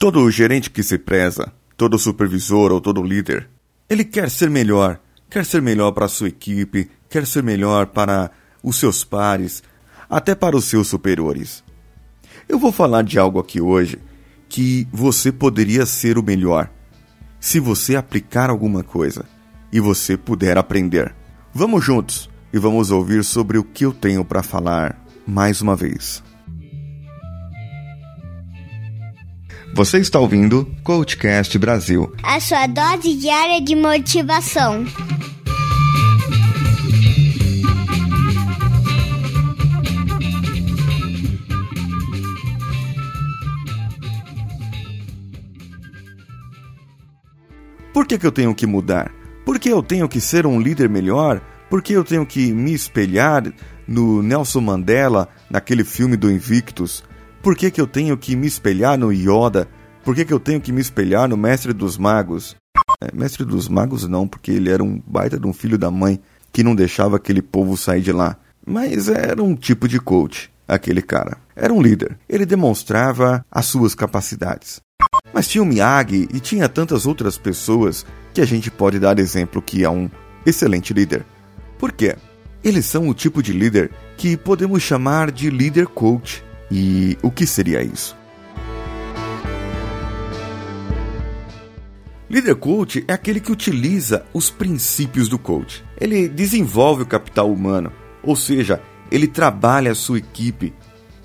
Todo gerente que se preza, todo supervisor ou todo líder, ele quer ser melhor, quer ser melhor para a sua equipe, quer ser melhor para os seus pares, até para os seus superiores. Eu vou falar de algo aqui hoje que você poderia ser o melhor se você aplicar alguma coisa e você puder aprender. Vamos juntos e vamos ouvir sobre o que eu tenho para falar mais uma vez. Você está ouvindo Coachcast Brasil a sua dose diária de motivação. Por que, que eu tenho que mudar? Por que eu tenho que ser um líder melhor? Por que eu tenho que me espelhar no Nelson Mandela, naquele filme do Invictus? Por que, que eu tenho que me espelhar no Yoda? Por que, que eu tenho que me espelhar no Mestre dos Magos? É, mestre dos Magos não, porque ele era um baita de um filho da mãe que não deixava aquele povo sair de lá. Mas era um tipo de coach, aquele cara. Era um líder. Ele demonstrava as suas capacidades. Mas tinha o Miyagi e tinha tantas outras pessoas que a gente pode dar exemplo que é um excelente líder. Por quê? Eles são o tipo de líder que podemos chamar de líder coach. E o que seria isso? Líder coach é aquele que utiliza os princípios do coach. Ele desenvolve o capital humano, ou seja, ele trabalha a sua equipe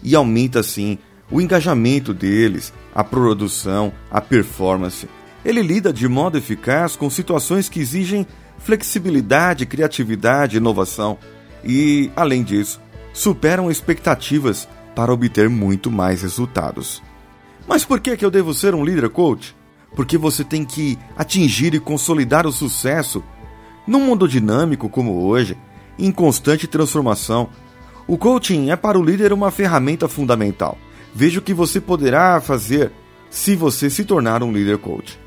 e aumenta assim o engajamento deles, a produção, a performance. Ele lida de modo eficaz com situações que exigem flexibilidade, criatividade, inovação e, além disso, superam expectativas para obter muito mais resultados. Mas por que, que eu devo ser um líder coach? Porque você tem que atingir e consolidar o sucesso. Num mundo dinâmico como hoje, em constante transformação, o coaching é para o líder uma ferramenta fundamental. Veja o que você poderá fazer se você se tornar um líder coach.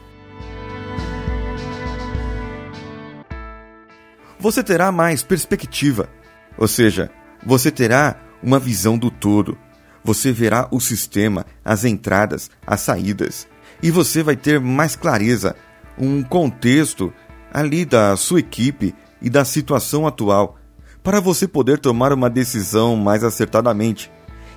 Você terá mais perspectiva, ou seja, você terá uma visão do todo. Você verá o sistema, as entradas, as saídas, e você vai ter mais clareza, um contexto ali da sua equipe e da situação atual, para você poder tomar uma decisão mais acertadamente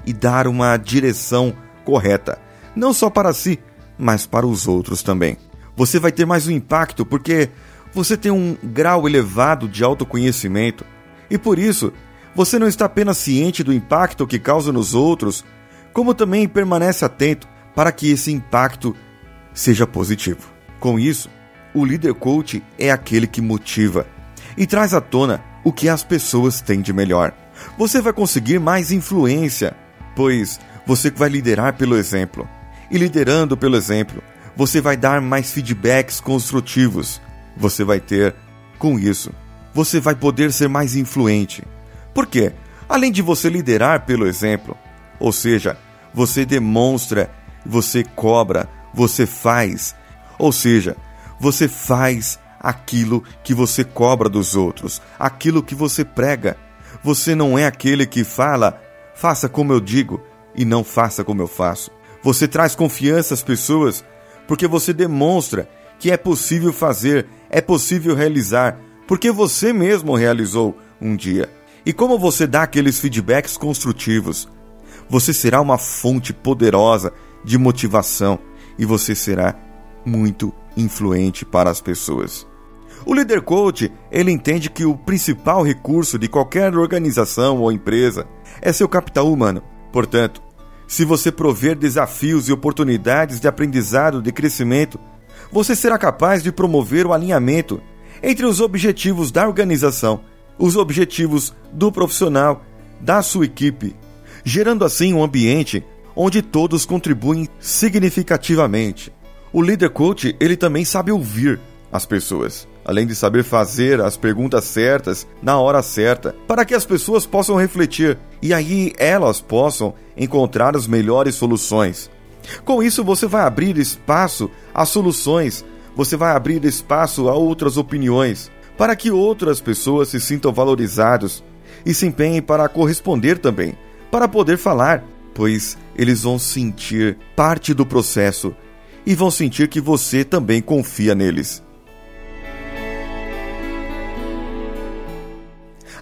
e dar uma direção correta, não só para si, mas para os outros também. Você vai ter mais um impacto porque você tem um grau elevado de autoconhecimento e por isso você não está apenas ciente do impacto que causa nos outros, como também permanece atento para que esse impacto seja positivo. Com isso, o líder coach é aquele que motiva e traz à tona o que as pessoas têm de melhor. Você vai conseguir mais influência pois você vai liderar pelo exemplo. E liderando pelo exemplo, você vai dar mais feedbacks construtivos. Você vai ter, com isso, você vai poder ser mais influente. Por quê? Além de você liderar pelo exemplo, ou seja, você demonstra, você cobra, você faz, ou seja, você faz aquilo que você cobra dos outros, aquilo que você prega. Você não é aquele que fala Faça como eu digo e não faça como eu faço. Você traz confiança às pessoas porque você demonstra que é possível fazer, é possível realizar, porque você mesmo realizou um dia. E como você dá aqueles feedbacks construtivos, você será uma fonte poderosa de motivação e você será muito influente para as pessoas. O líder coach, ele entende que o principal recurso de qualquer organização ou empresa é seu capital humano. Portanto, se você prover desafios e oportunidades de aprendizado, de crescimento, você será capaz de promover o alinhamento entre os objetivos da organização, os objetivos do profissional, da sua equipe, gerando assim um ambiente onde todos contribuem significativamente. O líder coach, ele também sabe ouvir as pessoas além de saber fazer as perguntas certas na hora certa, para que as pessoas possam refletir e aí elas possam encontrar as melhores soluções. Com isso, você vai abrir espaço a soluções, você vai abrir espaço a outras opiniões, para que outras pessoas se sintam valorizados e se empenhem para corresponder também, para poder falar, pois eles vão sentir parte do processo e vão sentir que você também confia neles.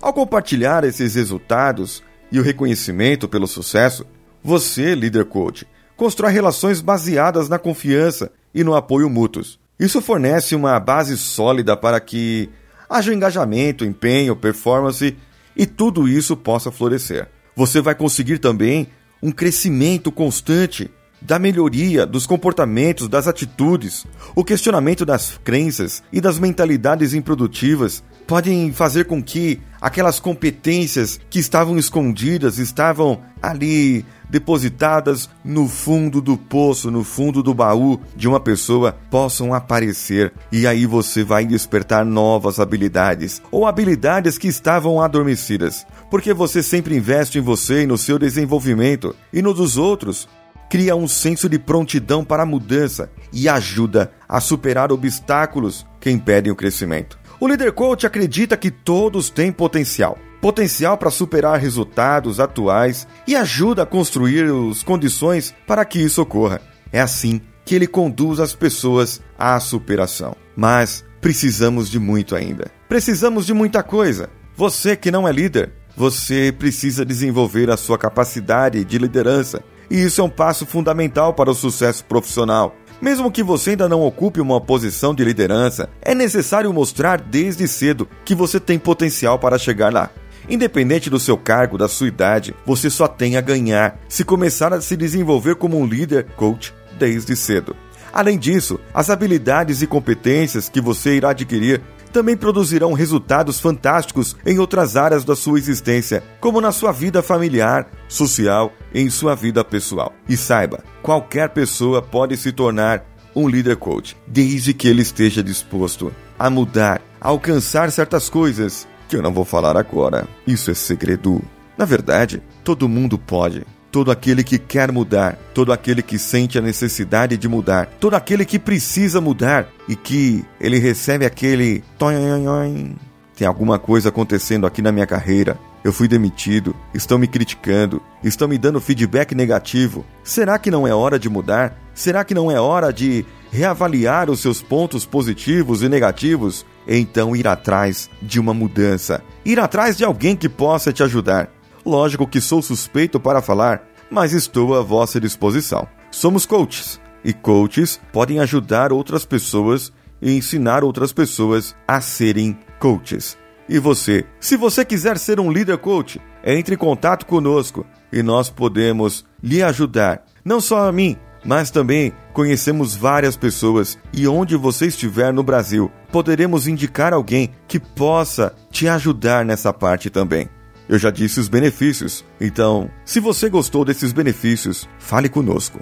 Ao compartilhar esses resultados e o reconhecimento pelo sucesso, você, líder coach, constrói relações baseadas na confiança e no apoio mútuos. Isso fornece uma base sólida para que haja engajamento, empenho, performance e tudo isso possa florescer. Você vai conseguir também um crescimento constante da melhoria dos comportamentos, das atitudes, o questionamento das crenças e das mentalidades improdutivas podem fazer com que aquelas competências que estavam escondidas, estavam ali depositadas no fundo do poço, no fundo do baú de uma pessoa, possam aparecer e aí você vai despertar novas habilidades ou habilidades que estavam adormecidas, porque você sempre investe em você e no seu desenvolvimento e no dos outros cria um senso de prontidão para a mudança e ajuda a superar obstáculos que impedem o crescimento. O líder coach acredita que todos têm potencial. Potencial para superar resultados atuais e ajuda a construir as condições para que isso ocorra. É assim que ele conduz as pessoas à superação. Mas precisamos de muito ainda. Precisamos de muita coisa. Você que não é líder, você precisa desenvolver a sua capacidade de liderança e isso é um passo fundamental para o sucesso profissional. Mesmo que você ainda não ocupe uma posição de liderança, é necessário mostrar desde cedo que você tem potencial para chegar lá. Independente do seu cargo, da sua idade, você só tem a ganhar se começar a se desenvolver como um líder coach desde cedo. Além disso, as habilidades e competências que você irá adquirir também produzirão resultados fantásticos em outras áreas da sua existência, como na sua vida familiar, social e em sua vida pessoal. E saiba, qualquer pessoa pode se tornar um líder coach, desde que ele esteja disposto a mudar, a alcançar certas coisas que eu não vou falar agora. Isso é segredo. Na verdade, todo mundo pode todo aquele que quer mudar, todo aquele que sente a necessidade de mudar, todo aquele que precisa mudar e que ele recebe aquele tem alguma coisa acontecendo aqui na minha carreira. Eu fui demitido, estão me criticando, estão me dando feedback negativo. Será que não é hora de mudar? Será que não é hora de reavaliar os seus pontos positivos e negativos? Então ir atrás de uma mudança, ir atrás de alguém que possa te ajudar. Lógico que sou suspeito para falar, mas estou à vossa disposição. Somos coaches e coaches podem ajudar outras pessoas e ensinar outras pessoas a serem coaches. E você, se você quiser ser um líder coach, entre em contato conosco e nós podemos lhe ajudar. Não só a mim, mas também conhecemos várias pessoas e onde você estiver no Brasil, poderemos indicar alguém que possa te ajudar nessa parte também. Eu já disse os benefícios, então, se você gostou desses benefícios, fale conosco.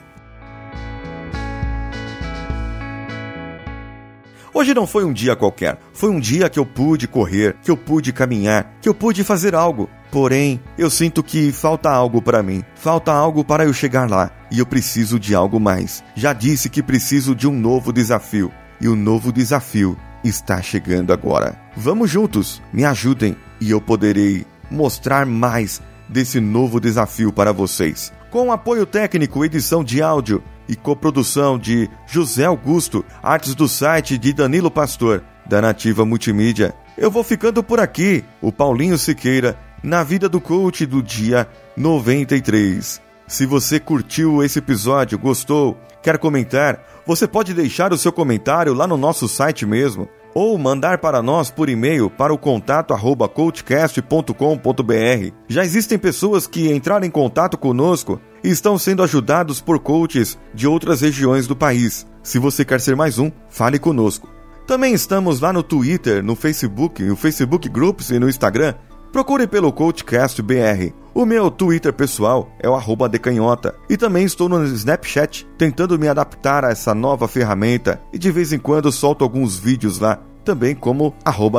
Hoje não foi um dia qualquer, foi um dia que eu pude correr, que eu pude caminhar, que eu pude fazer algo. Porém, eu sinto que falta algo para mim, falta algo para eu chegar lá, e eu preciso de algo mais. Já disse que preciso de um novo desafio, e o novo desafio está chegando agora. Vamos juntos, me ajudem e eu poderei mostrar mais desse novo desafio para vocês. Com apoio técnico, edição de áudio e coprodução de José Augusto, artes do site de Danilo Pastor, da Nativa Multimídia. Eu vou ficando por aqui, o Paulinho Siqueira, na vida do coach do dia 93. Se você curtiu esse episódio, gostou, quer comentar, você pode deixar o seu comentário lá no nosso site mesmo, ou mandar para nós por e-mail para o contato arroba coachcast.com.br. Já existem pessoas que entraram em contato conosco e estão sendo ajudados por coaches de outras regiões do país. Se você quer ser mais um, fale conosco. Também estamos lá no Twitter, no Facebook, no Facebook Groups e no Instagram. Procure pelo Coachcast BR. O meu Twitter pessoal é o decanhota. E também estou no Snapchat, tentando me adaptar a essa nova ferramenta e de vez em quando solto alguns vídeos lá também como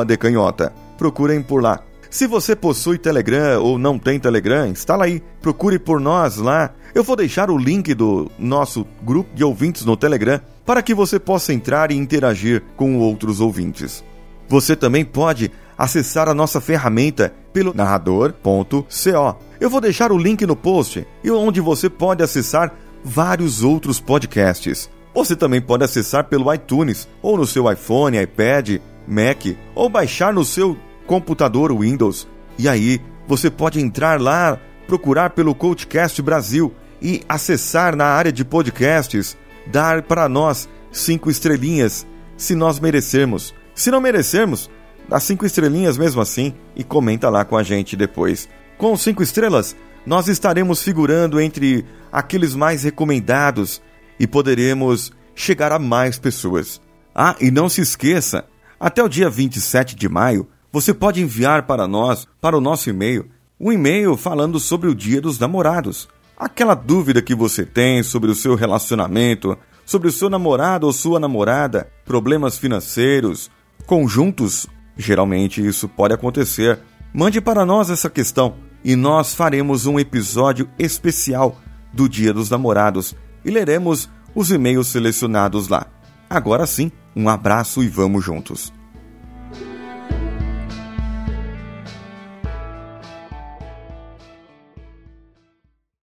decanhota. Procurem por lá. Se você possui Telegram ou não tem Telegram, instala aí. Procure por nós lá. Eu vou deixar o link do nosso grupo de ouvintes no Telegram para que você possa entrar e interagir com outros ouvintes. Você também pode acessar a nossa ferramenta pelo narrador.co. Eu vou deixar o link no post e onde você pode acessar vários outros podcasts. Você também pode acessar pelo iTunes ou no seu iPhone, iPad, Mac ou baixar no seu computador Windows. E aí você pode entrar lá, procurar pelo Coachcast Brasil e acessar na área de podcasts, dar para nós cinco estrelinhas, se nós merecermos. Se não merecermos, dá cinco estrelinhas mesmo assim e comenta lá com a gente depois. Com cinco estrelas, nós estaremos figurando entre aqueles mais recomendados e poderemos chegar a mais pessoas. Ah, e não se esqueça, até o dia 27 de maio, você pode enviar para nós, para o nosso e-mail, um e-mail falando sobre o Dia dos Namorados. Aquela dúvida que você tem sobre o seu relacionamento, sobre o seu namorado ou sua namorada, problemas financeiros, conjuntos, geralmente isso pode acontecer. Mande para nós essa questão e nós faremos um episódio especial do Dia dos Namorados e leremos os e-mails selecionados lá. Agora sim, um abraço e vamos juntos.